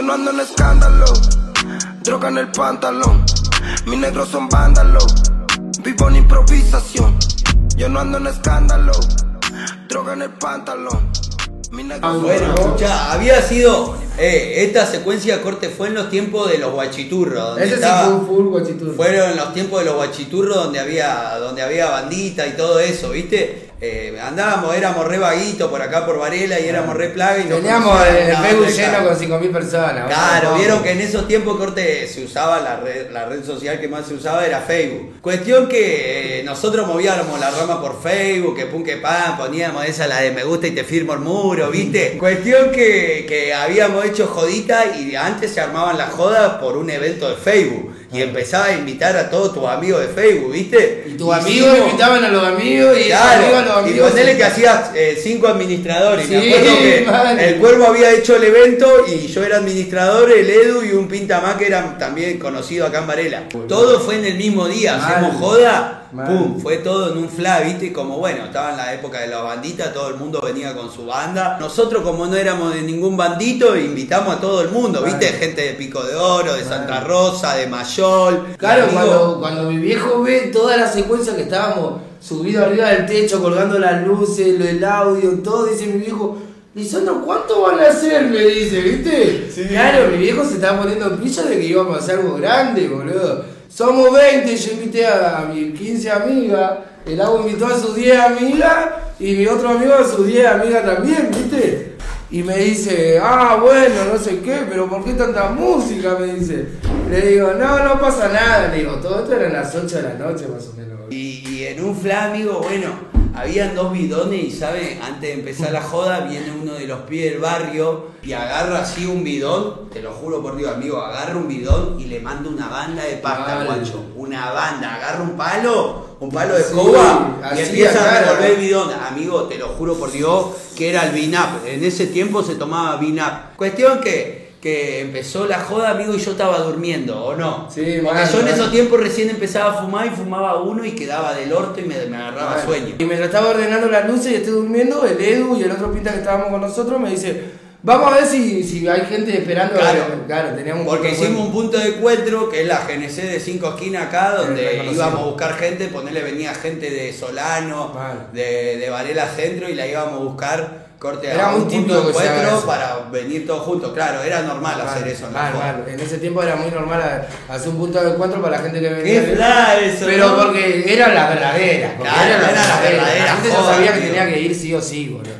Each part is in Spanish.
Yo no ando en escándalo, droga en el pantalón. Mis negros son vándalos, vivo en improvisación. Yo no ando en escándalo, droga en el pantalón. Mis negros Ah, son bueno, vándalos. escuchá, había sido. eh, esta secuencia corte fue en los tiempos de los guachiturros. donde Ese sí estaba- fue un full guachiturro. Fueron los tiempos de los guachiturros donde había, donde había bandita y todo eso, ¿viste? Eh, andábamos, éramos re vaguitos por acá por Varela y éramos re plaga y nos Teníamos el Facebook lleno con 5.000 personas. Claro, vieron que en esos tiempos corte se usaba la red, la red social que más se usaba era Facebook. Cuestión que eh, nosotros movíamos la rama por Facebook, que pum que pan, poníamos esa la de me gusta y te firmo el muro, ¿viste? Cuestión que, que habíamos hecho jodita y antes se armaban las jodas por un evento de Facebook. Y empezaba a invitar a todos tus amigos de Facebook, ¿viste? Y tus amigos invitaban a los amigos y Claro, amigos a los y amigos. ponele que hacías eh, cinco administradores. Sí, me acuerdo que vale. el cuervo había hecho el evento y yo era administrador, el Edu y un pintamá que eran también conocido acá en Varela. Todo fue en el mismo día, Mal. hacemos joda, pum, fue todo en un fla, viste, como bueno, estaba en la época de las banditas, todo el mundo venía con su banda. Nosotros como no éramos de ningún bandito, invitamos a todo el mundo, viste, gente de Pico de Oro, de Santa Rosa, de Claro, Amigo, cuando, cuando mi viejo ve toda la secuencia que estábamos subidos arriba del techo, colgando las luces, lo del audio, todo, dice mi viejo, Lisandro, ¿cuánto van a hacer? Me dice, ¿viste? Sí. Claro, mi viejo se estaba poniendo en pillo de que íbamos a hacer algo grande, boludo. Somos 20, yo invité a, mis 15 amigas, el agua invitó a sus 10 amigas y mi otro amigo a sus 10 amigas también, ¿viste? Y me dice, ah, bueno, no sé qué, pero ¿por qué tanta música? Me dice. Le digo, no, no pasa nada. Le digo, todo esto eran las 8 de la noche más o menos. Y, y en un fla, amigo, bueno, habían dos bidones y, ¿sabe? Antes de empezar la joda, viene uno de los pies del barrio y agarra así un bidón, te lo juro por Dios, amigo, agarra un bidón y le manda una banda de pasta, guacho. Una banda, agarra un palo, un palo de Sí, escoba y así empieza acá, a revolver bidón. Amigo, te lo juro por Dios, que era el Binap. En ese tiempo se tomaba Binap. Cuestión que, que empezó la joda, amigo, y yo estaba durmiendo, ¿o no? Sí, Porque mal, yo en mal. esos tiempos recién empezaba a fumar y fumaba uno y quedaba del orto y me, me agarraba sueño. Y mientras estaba ordenando las luces y estoy durmiendo, el Edu y el otro pinta que estábamos con nosotros me dice, vamos a ver si, si hay gente esperando. Claro. claro teníamos un Porque hicimos un punto de encuentro que es la GNC de cinco esquinas acá, donde íbamos a buscar gente, ponerle venía gente de Solano, Vale. de, de Varela Centro y la íbamos a buscar corte Era a un punto de encuentro para venir todos juntos. Claro, era normal hacer eso. la mal. En ese tiempo era muy normal a- hacer un punto de encuentro para la gente que venía. Qué eso, Pero ¿no? porque Claro, eran las verdaderas. verdaderas La gente ya jodas, sabía que tenía que ir sí o sí, boludo.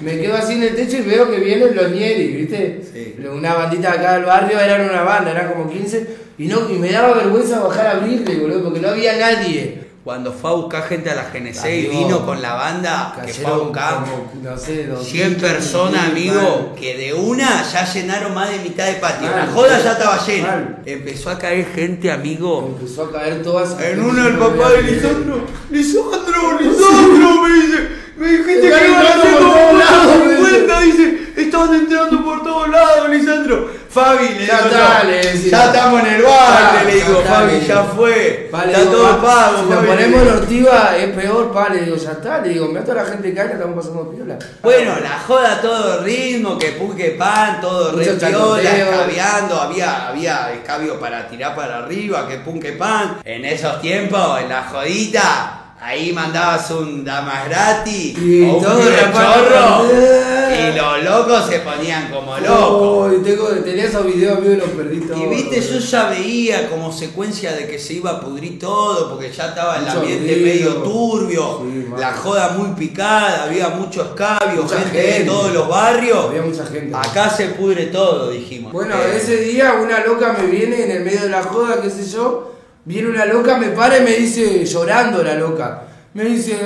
Me quedo así en el techo y veo que vienen los Nieri, ¿viste? Sí. Una bandita acá del barrio, eran una banda, eran como 15. Y, no, y me daba vergüenza bajar a abrirle, boludo, porque no había nadie. Cuando fue a buscar gente a la GNC y Amigo, vino con la banda que fue a buscar como, no sé, 100 200, personas, mal. amigo, que de una ya llenaron más de mitad de patio. Mal. La joda ya estaba llena. Mal. Empezó a caer gente, amigo. Empezó a caer todas. En uno el papá de Lisandro, Lisandro, Lisandro, me dice, me dijiste que Estaban iban a hacer entrando por como todos lados, me 50, dice, estaban entrando por todos lados, Lisandro. Fabi, le Ya digo está, yo, le decía. ya estamos en el bar, le digo, está, Fabi, le ya fue, Vale, está digo, todo pago, Si Fabi. ponemos en ortiva es peor, pa, le digo, ya está, le digo, mira toda la gente que hay, estamos pasando piola. Bueno, la joda todo ritmo, que pum, que pan, todo re piola, escabeando, había, había escabio para tirar para arriba, que pum, que pan. En esos tiempos, en la jodita, ahí mandabas un damas gratis, Y o un todo chorro, y los locos se ponían como locos. Uy, tengo, tenía esos videos míos y los perdí todos. Y viste, yo ya veía como secuencia de que se iba a pudrir todo, porque ya estaba el ambiente medio turbio, Sí, la joda muy picada, había mucho escabio, Mucha gente, de todos los barrios. Había mucha gente. Acá se pudre todo, dijimos. Bueno, Eh, ese día una loca me viene en el medio de la joda, qué sé yo. Viene una loca, me para y me dice, llorando la loca. Me dice,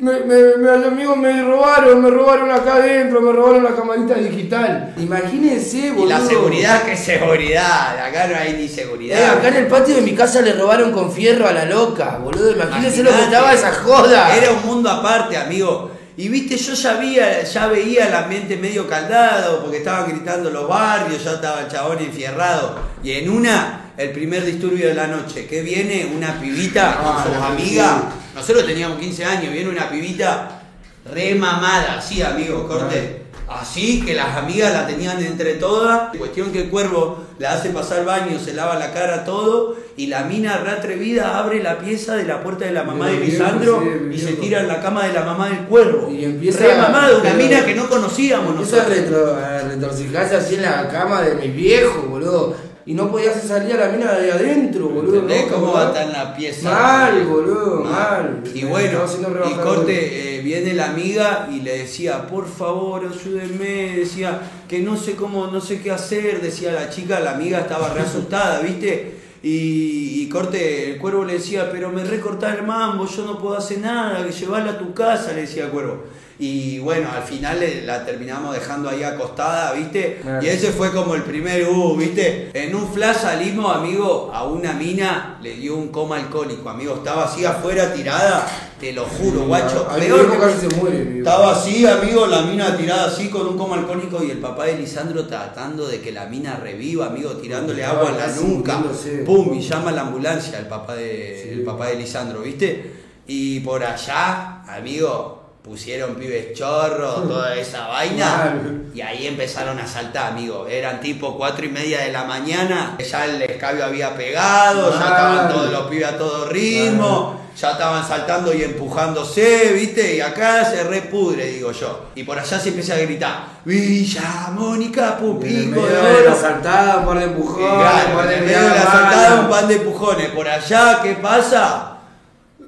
me, me, me- amigos me robaron, me robaron acá adentro, me robaron la camarita digital. Imagínense, Y boludo. la seguridad, ¿qué seguridad? Acá no hay ni Eh, seguridad. acá en el patio de mi casa le robaron con fierro a la loca, boludo. Imagínense lo que estaba esa joda. Era un mundo aparte, amigo. Y viste, yo ya, veía, ya veía el ambiente medio caldado, porque estaban gritando los barrios, ya estaba el chabón enfierrado. Y en una, el primer disturbio de la noche, que viene una pibita Ah, con sus la amigas. Nosotros teníamos 15 años, viene una pibita re mamada, sí, amigo, corte. Así que las amigas la tenían entre todas. Cuestión que el cuervo la hace pasar al baño, se lava la cara, todo. Y la mina re atrevida abre la pieza de la puerta de la mamá De Lisandro y se tira en la cama de la mamá del cuervo. Y empieza Re mamado, una mina que no conocíamos Empieza a, nosotros. retro, a retorcijarse así en la cama de mi viejo, boludo. Y no podía hacer salir a la mina de adentro, boludo. ¿Entendés ¿no? cómo va a estar la pieza? Mal, boludo, mal. Y bueno, y corte, eh, viene la amiga y le decía, por favor, ayúdenme, decía que no sé cómo, no sé qué hacer, decía la chica, la amiga estaba re asustada, ¿viste? Y, y corte, el cuervo le decía, pero me recortás el mambo, yo no puedo hacer nada, que llevarla a tu casa, le decía el cuervo. Y bueno, al final la terminamos dejando ahí acostada, ¿viste? Claro. Y ese fue como el primer uh, ¿viste? En un flash salimos, amigo, a una mina, le dio un coma alcohólico, amigo. Estaba así afuera tirada, te lo juro, guacho. A Peor casi se muere. Estaba así, amigo, la mina tirada así con un coma alcohólico y el papá de Lisandro tratando de que la mina reviva, amigo, tirándole agua en la nuca. Pum, y llama a la ambulancia el papá de, Sí. el papá de Lisandro, ¿viste? Y por allá, amigo, pusieron pibes chorros, toda esa vaina. Y ahí empezaron a saltar, amigo. Eran tipo cuatro y media de la mañana. Ya el escabio había pegado, ya estaban todos los pibes a todo ritmo. Ya estaban saltando y empujándose, ¿viste? Y acá se repudre, digo yo. Y por allá se empieza a gritar: Villa Mónica, pupico de oro. saltada, un par de empujones, Claro, par medio de la saltada un pan de empujones. Por allá, ¿qué pasa?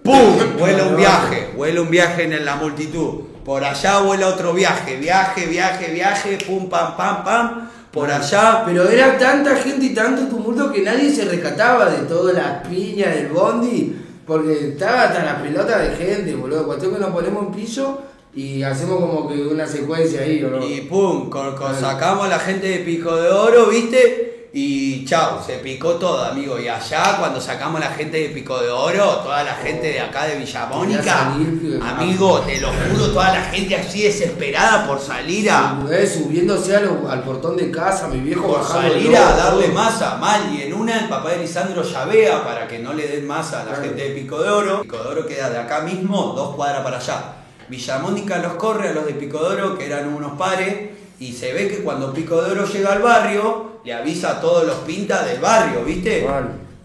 ¡Pum! Vuela un viaje, vuela un viaje en la multitud. Por allá vuela otro viaje, viaje, viaje, viaje, pum, pam, pam, pam. Por allá, Pero era tanta gente y tanto tumulto que nadie se rescataba de todas las piñas del bondi. Porque estaba hasta la pelota de gente, boludo. Cuestión que nos ponemos en piso y hacemos como que una secuencia ahí, ¿o no? y pum, con- con- sacamos a la gente de Pico de Oro, ¿viste? Y chau, se picó todo, amigo. Y allá, cuando sacamos la gente de Pico de Oro, toda la gente de acá de Villa Mónica, salir, pibe. amigo, te lo juro, toda la gente así desesperada por salir a. Subiéndose lo- al portón de casa, mi viejo por bajando salir a darle masa mal y en una el papá de Lisandro llavea para que no le den masa a la Claro. gente de Pico de Oro. Pico de Oro queda de acá mismo, dos cuadras para allá. Villamónica los corre a los de Pico de Oro, que eran unos pares, y se ve que cuando Pico de Oro llega al barrio, le avisa a todos los pintas del barrio, ¿viste?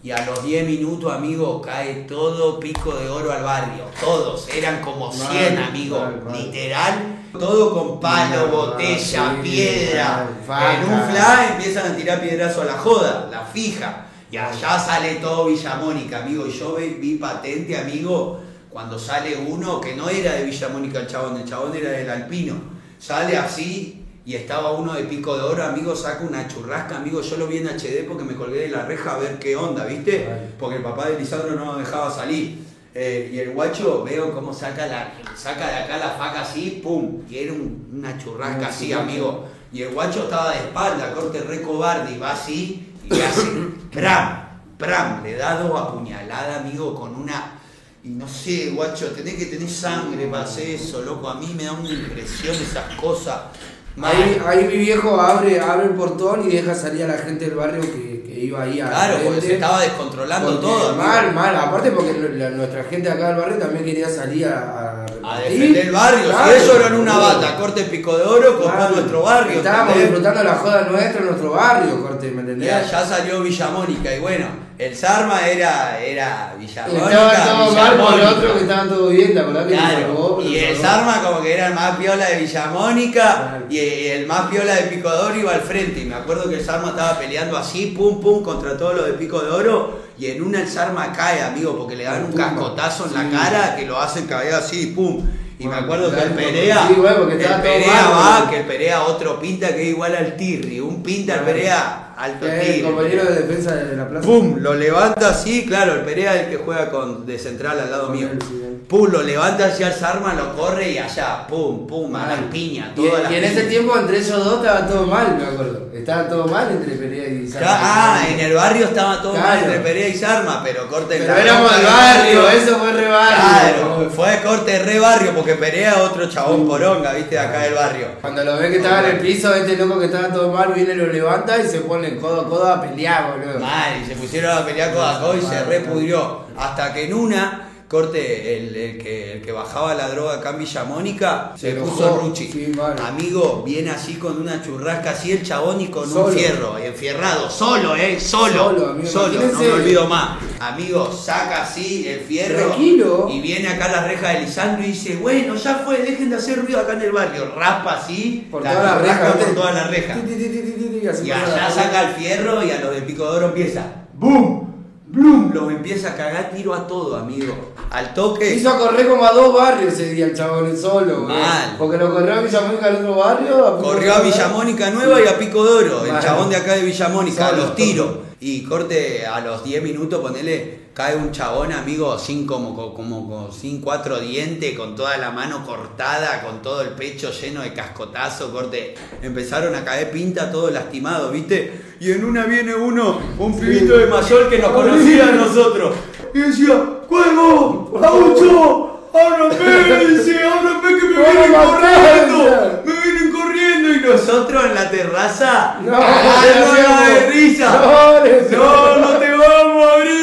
Y a los 10 minutos, amigo, cae todo Pico de Oro al barrio. Todos, eran como 100, Mal, amigo. Literal, todo con palo, botella, piedra. en un fly empiezan a tirar piedrazo a la joda, la fija. Y allá sale todo Villamónica, amigo. Y yo vi, vi patente, amigo, cuando sale uno que no era de Villamónica el chabón, el chabón era del Alpino. Sale así y estaba uno de Pico de Oro, amigo, saca una churrasca, amigo. Yo lo vi en HD porque me colgué de la reja a ver qué onda, ¿viste? Porque el papá de Lisandro no nos dejaba salir. Eh, y el guacho veo cómo saca, la, saca de acá la faca así, pum, y era un- una churrasca así, amigo. Y el guacho estaba de espalda, corte re cobarde, y va así, y hace pram, pram, le da dos apuñaladas, amigo, con una. Y no sé, guacho, tenés que tener sangre para hacer eso, loco. A mí me da una impresión esas cosas. Ahí, ahí mi viejo abre, abre el portón y deja salir a la gente del barrio que, que iba ahí a Claro, porque se estaba descontrolando Porque todo. amigo. Mal, mal. Aparte porque la- nuestra gente acá del barrio también quería salir a... A repartir. defender el barrio. Claro, si ellos eran una boludo. bata, corte pico de oro, copó Claro. nuestro barrio. Estábamos ¿entendés? disfrutando la joda nuestra en nuestro barrio, corte, ¿me Y entendés? allá salió Villamónica. Y bueno, el Sarma era, era Villamónica. Estaban todos mal por el otro que estaban todos bien, ¿te acordás Claro, salvó? Y el? Sarma como que era el más piola de Villamónica y el más piola de Pico de Oro iba al frente. Y me acuerdo que el Sarma estaba peleando así, pum pum, contra todos los de Pico de Oro. Y en una el Sarma cae, amigo, porque le dan un cascotazo en la cara que lo hacen caer así, pum. Y me acuerdo que el Perea, sí, bueno, porque el Perea mal, va, que el Perea otro pinta que es igual al Tirri. Un pinta el Claro. Perea, alto Tirri. el compañero de defensa de la plaza. Pum, lo levanta así, claro, el Perea es el que juega con, de central al lado mío. Pum, lo levanta hacia el Sarma, lo corre y allá, pum, pum, a las piñas, Y, las y en ese tiempo entre ellos dos estaba todo mal, me acuerdo. Estaba todo mal entre Perea y Sarma. Ah, en el barrio estaba todo mal entre Perea y Sarma, pero éramos bronca del del barrio, eso fue re barrio. Claro, fue corte re barrio, porque Perea es otro chabón poronga, viste, de acá del barrio. Cuando lo ve que estaba en el piso, este loco que estaba todo mal, viene, lo levanta y se pone codo a codo a pelear, boludo. Mal, y se pusieron a pelear codo a codo y se repudrió. Hasta que en una corte, el, el que, el que bajaba la droga acá en Villa Mónica, se, Se puso enojó. Ruchi. Sí. Amigo, viene así con una churrasca así el chabón y con un fierro, enfierrado, solo, eh, solo, Solo, amigo, solo, no me olvido más. Amigo, saca así el fierro Tranquilo. y viene acá a la reja de Lisandro y dice, bueno, ya fue, dejen de hacer ruido acá en el barrio. Raspa así, Por la toda la churrasca reja. por toda la reja. Y allá la- saca el fierro y a los de Pico de Oro empieza. ¡Boom! ¡Blum! Los empieza a cagar tiro a todo, amigo. Al toque. Hizo correr como a dos barrios ese día el chabón solo, boludo. Mal. Porque lo corrió a Villamónica al otro barrio. Corrió a Villamónica Nueva y a Pico de Oro, el chabón de acá de Villamónica, a los tiros. Y corte a los 10 minutos, ponele, cae un chabón, amigo, sin como, como, sin cuatro dientes, con toda la mano cortada, con todo el pecho lleno de cascotazo, corte. Empezaron a caer pinta todos lastimados, ¿viste? Y en una viene uno, un pibito de mayor que nos conocía a nosotros. Y decía, ¡Cuervo! ¡Aucho! ¡Ábrame! Dice, ¡ábrame que me ¡Vamos vienen corriendo! ¡Me vienen corriendo! Y nosotros en la terraza, No, decíamos, de risa. no. No, no te vamos a abrir,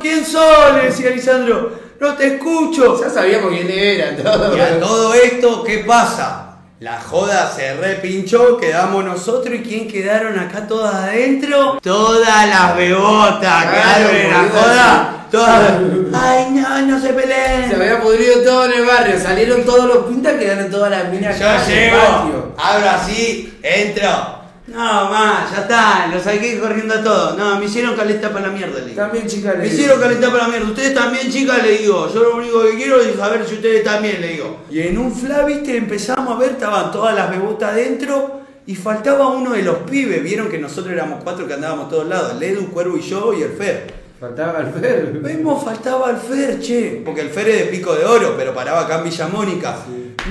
¿Quién sos? Le decía Lisandro. No te escucho. Ya sabíamos quién era todo. Y a todo esto, ¿qué pasa? La joda se repinchó, quedamos nosotros y ¿quién quedaron acá todas adentro? Todas las bebotas Claro, quedaron en la joda. Todas. Ay, no, no se peleen. Se había podrido todo en el barrio. Salieron todos los pintas, quedaron todas las minas Yo acá en el llego, patio. abro así, entro. No, más, ya está, lo saqué corriendo a todos. No, me hicieron calentar para la mierda, le digo. También, chicas, le Me digo. hicieron calentar para la mierda. Ustedes también, chicas, le digo. Yo lo único que quiero es saber si ustedes también, le digo. Y en un fla, viste, empezamos a ver, estaban todas las bebotas adentro y faltaba uno de los pibes. Vieron que nosotros éramos cuatro que andábamos a todos lados. El Edu, Cuervo y yo y el Fer. Faltaba el Fer. Vemos, faltaba el Fer, che. Porque el Fer es de Pico de Oro, pero paraba acá en Villa Mónica.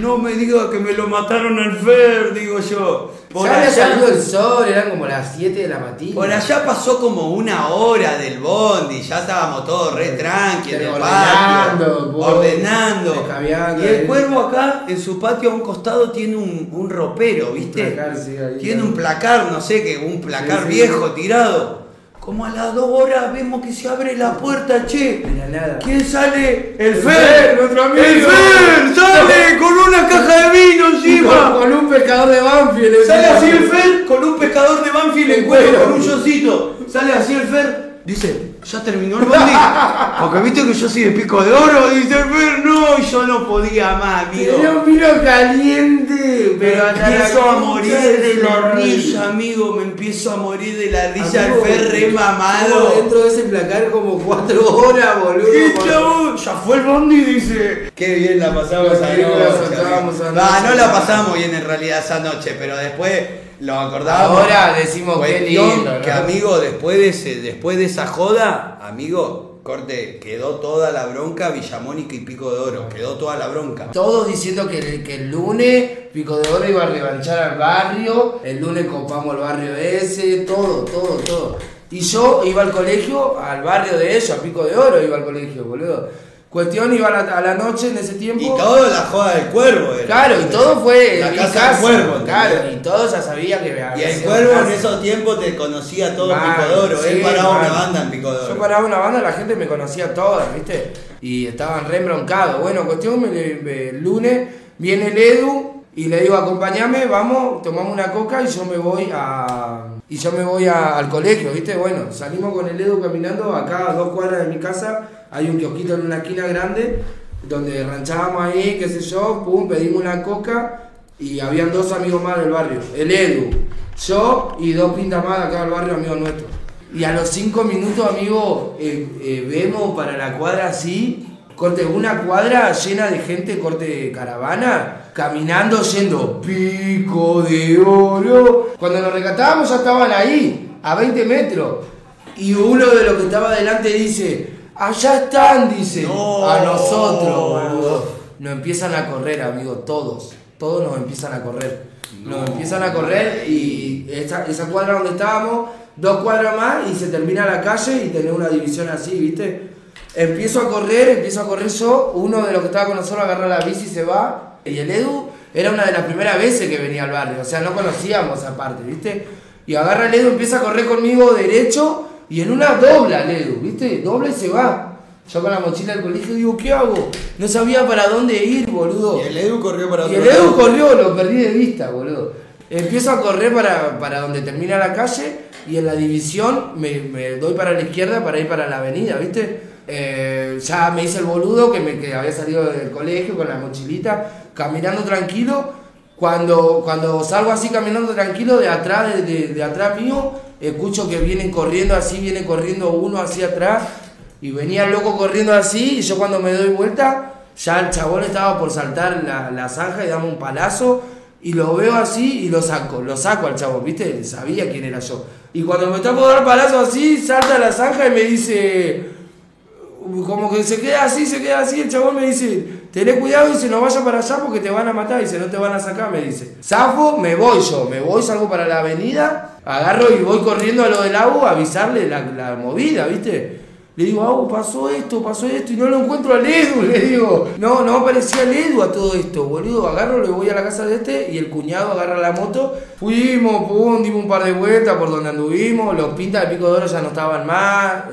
No me diga que me lo mataron al Fer, digo yo. Por ya había allá, salido el sol, eran como las 7 de la mañana. por allá pasó como una hora del bondi, ya estábamos todos re tranqui en el Ordenando, patio, vos, ordenando. descabiando, Y el eh. cuervo acá, en su patio a un costado, tiene un, un ropero, ¿viste? placar, sí, ahí, tiene ahí. un placar, no sé qué, un placar Sí, sí. viejo tirado. Como a las dos horas vemos que se abre la puerta, che. La nada. ¿Quién sale? El, El Fer, Fer, nuestro amigo. El Fer, sale con una caja de vino Con, encima. con un pescador de Banfield. Sale así el Fer con un pescador de Banfield en cuero, con un showcito. Sale así el Fer, dice, ¿ya terminó el bondi? Porque viste que yo soy de pico de oro. Dice el Fer, no, y yo no podía más, amigo. Un vino caliente, pero Me empiezo a morir de la risa, amigo. Me empiezo a morir de la risa. Amigo, el Fer re estuvo mamado. Dentro de ese placar como 4 horas, boludo. ¿Qué por- chavo? Ya fue el bondi, dice. Qué bien la pasamos anoche. No, no la pasamos bien en realidad esa noche, pero después lo acordábamos. Ahora decimos lindo, ¿no? que amigo, después de, ese, después de esa joda, amigo, corte, quedó toda la bronca Villamónica y Pico de Oro. Quedó toda la bronca. Todos diciendo que el, que el lunes Pico de Oro iba a revanchar al barrio, el lunes copamos el barrio ese, todo, todo, todo. Y yo iba al colegio, al barrio de ellos, a Pico de Oro iba al colegio, boludo. Cuestión, iba a la, a la noche en ese tiempo. Y todo la joda del cuervo. era. Claro, y todo fue La casa del cuervo. Claro, y todos ya sabían que Y había el sido cuervo en esos tiempos te conocía todo Mal, Pico de Oro. Él sí, paraba una banda en Pico de Oro. Yo paraba una banda, la gente me conocía todas, ¿viste? Y estaban re embroncados. Bueno, cuestión, me- me- el lunes viene el Edu y le digo, acompáñame, vamos, tomamos una coca y yo me voy a... Y yo me voy al colegio, ¿viste? Bueno, salimos con el Edu caminando, acá a dos cuadras de mi casa, hay un kiosquito en una esquina grande, donde ranchábamos ahí, qué sé yo, pum, pedimos una coca y habían dos amigos más del barrio, el Edu, yo y dos pintas más de acá del barrio, amigos nuestros. Y a los cinco minutos, amigo, eh, eh, vemos para la cuadra así, corte, una cuadra llena de gente, corte caravana, caminando yendo pico de oro. Cuando nos recatábamos ya estaban ahí, a 20 metros. Y uno de los que estaba delante dice, allá están, dice, No. a nosotros, boludo. Nos empiezan a correr, amigos, todos. Todos nos empiezan a correr. Nos empiezan a correr y esa, esa cuadra donde estábamos, dos cuadras más y se termina la calle y tenés una división así, ¿viste? Empiezo a correr, empiezo a correr yo, uno de los que estaba con nosotros agarra la bici y se va. Y el Edu era una de las primeras veces que venía al barrio, o sea, no conocíamos aparte, ¿viste? Y agarra el Edu, empieza a correr conmigo derecho y en una dobla el Edu, ¿viste? Dobla y se va. Yo con la mochila del colegio digo, ¿qué hago? No sabía para dónde ir, boludo. Y el Edu corrió para Y el Edu lado. corrió, lo perdí de vista, boludo. Empiezo a correr para, para donde termina la calle y en la división me, me doy para la izquierda para ir para la avenida, ¿viste? Eh, ya me hice el boludo que, me, que había salido del colegio con la mochilita, caminando tranquilo. Cuando, cuando salgo así caminando tranquilo, de atrás, de, atrás mío, escucho que vienen corriendo así, viene corriendo uno hacia atrás y venía loco corriendo así y yo cuando me doy vuelta, ya el chabón estaba por saltar la, la zanja y dame un palazo y lo veo así y lo saco, lo saco al chabón, ¿viste? Sabía quién era yo. Y cuando me está por dar palazo así, salta la zanja y me dice, como que se queda así, se queda así, el chabón me dice, tené cuidado y se no vaya para allá porque te van a matar y se no te van a sacar, me dice. Zafo, me voy yo, me voy, salgo para la avenida, agarro y voy corriendo a lo del agua a avisarle la, la movida, ¿viste? Le digo, Agu, pasó esto, pasó esto, y no lo encuentro al Edu, le digo. No, no aparecía el Edu a todo esto, boludo. Agarro, le voy a la casa de este, y el cuñado agarra la moto. Fuimos, pum, dimos un par de vueltas por donde anduvimos. Los pintas de pico de oro ya no estaban más.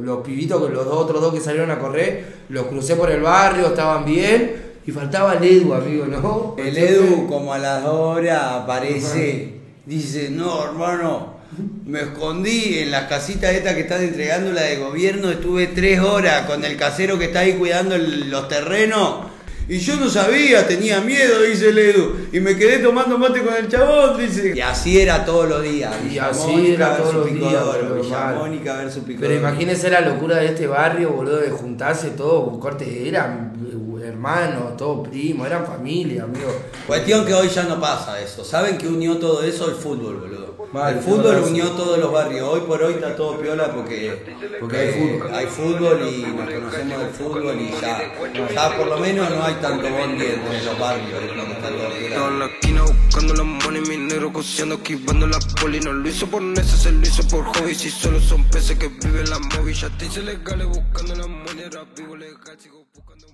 Los, pibitos, los dos, otros dos que salieron a correr, los crucé por el barrio, estaban bien. Y faltaba el Edu, amigo, ¿no? El Edu, como a las horas, aparece. Dice, no, hermano, me escondí en las casitas estas que están entregando la de gobierno. Estuve tres horas con el casero que está ahí cuidando el- los terrenos. Y yo no sabía, tenía miedo, dice el Edu. Y me quedé tomando mate con el chabón, dice. Y así era todos los días. Y así Mónica era todos los Pico días. Mónica versus Pico Pero imagínense la locura de este barrio, boludo, de juntarse todos, corte, eran eh, hermanos, todos primos, eran familia, amigo. Cuestión que hoy ya no pasa eso. ¿Saben que unió todo eso? El fútbol, boludo. Mal, el fútbol unió todos los barrios. Hoy por hoy está todo piola porque, Porque hay fútbol. Hay fútbol y nos conocemos del fútbol y ya. Ya por lo menos no hay tanto bondi entre los barrios. es lo que está todo piola. Estaba en la esquina buscando la money, mi negro cociendo, esquivando la poli. No lo hizo por neces, se lo hizo por hobby. Si solo son peces que viven la movie, ya te hice legales buscando la money, ahora vivo legal, sigo buscando